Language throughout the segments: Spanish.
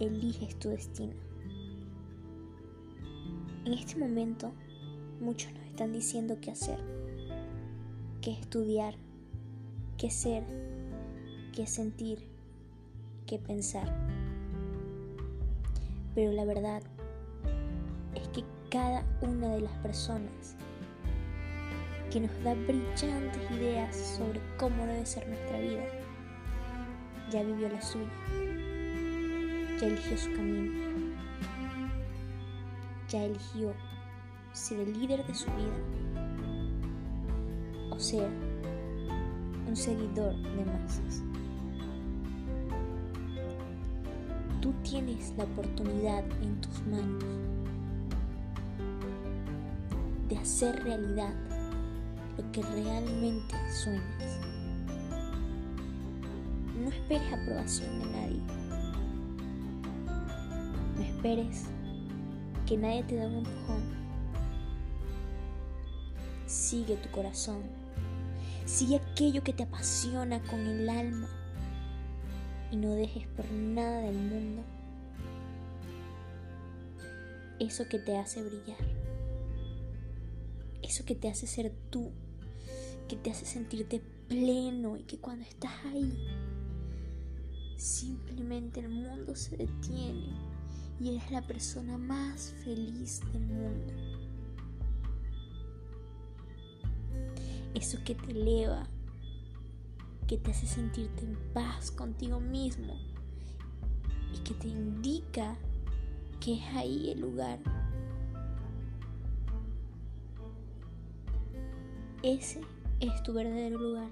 eliges tu destino. En este momento, muchos nos están diciendo qué hacer, qué estudiar, qué ser, qué sentir, qué pensar. Pero la verdad es que cada una de las personas que nos da brillantes ideas sobre cómo debe ser nuestra vida, ya vivió la suya, ya eligió su camino, ya eligió ser el líder de su vida o ser un seguidor de masas. Tú tienes la oportunidad en tus manos de hacer realidad lo que realmente sueñas. No esperes aprobación de nadie. Esperes que nadie te dé un empujón. Sigue tu corazón. Sigue aquello que te apasiona con el alma. Y no dejes por nada del mundo eso que te hace brillar. Eso que te hace ser tú. Que te hace sentirte pleno y que cuando estás ahí Simplemente el mundo se detiene y eres la persona más feliz del mundo. Eso que te eleva, que te hace sentirte en paz contigo mismo y que te indica que es ahí el lugar. Ese es tu verdadero lugar,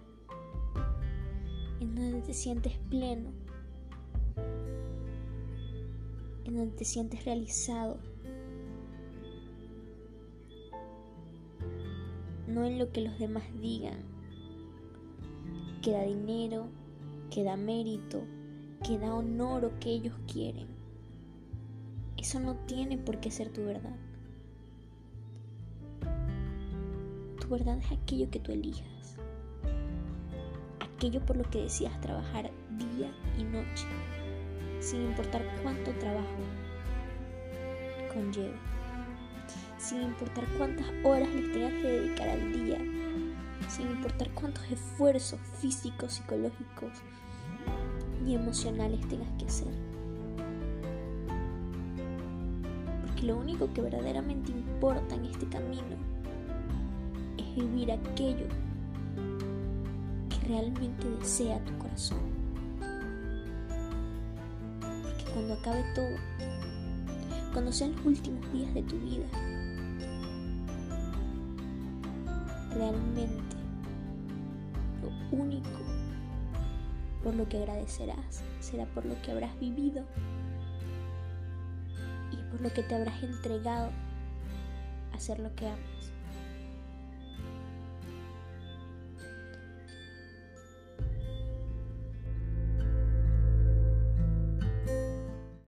en donde te sientes pleno en donde te sientes realizado, no en lo que los demás digan, que da dinero, que da mérito, que da honor o que ellos quieren. Eso no tiene por qué ser tu verdad. Tu verdad es aquello que tú elijas, aquello por lo que decidas trabajar día y noche sin importar cuánto trabajo conlleve, sin importar cuántas horas les tengas que dedicar al día, sin importar cuántos esfuerzos físicos, psicológicos y emocionales tengas que hacer. Porque lo único que verdaderamente importa en este camino es vivir aquello que realmente desea tu corazón cuando acabe todo, cuando sean los últimos días de tu vida, realmente lo único por lo que agradecerás será por lo que habrás vivido y por lo que te habrás entregado a hacer lo que amas.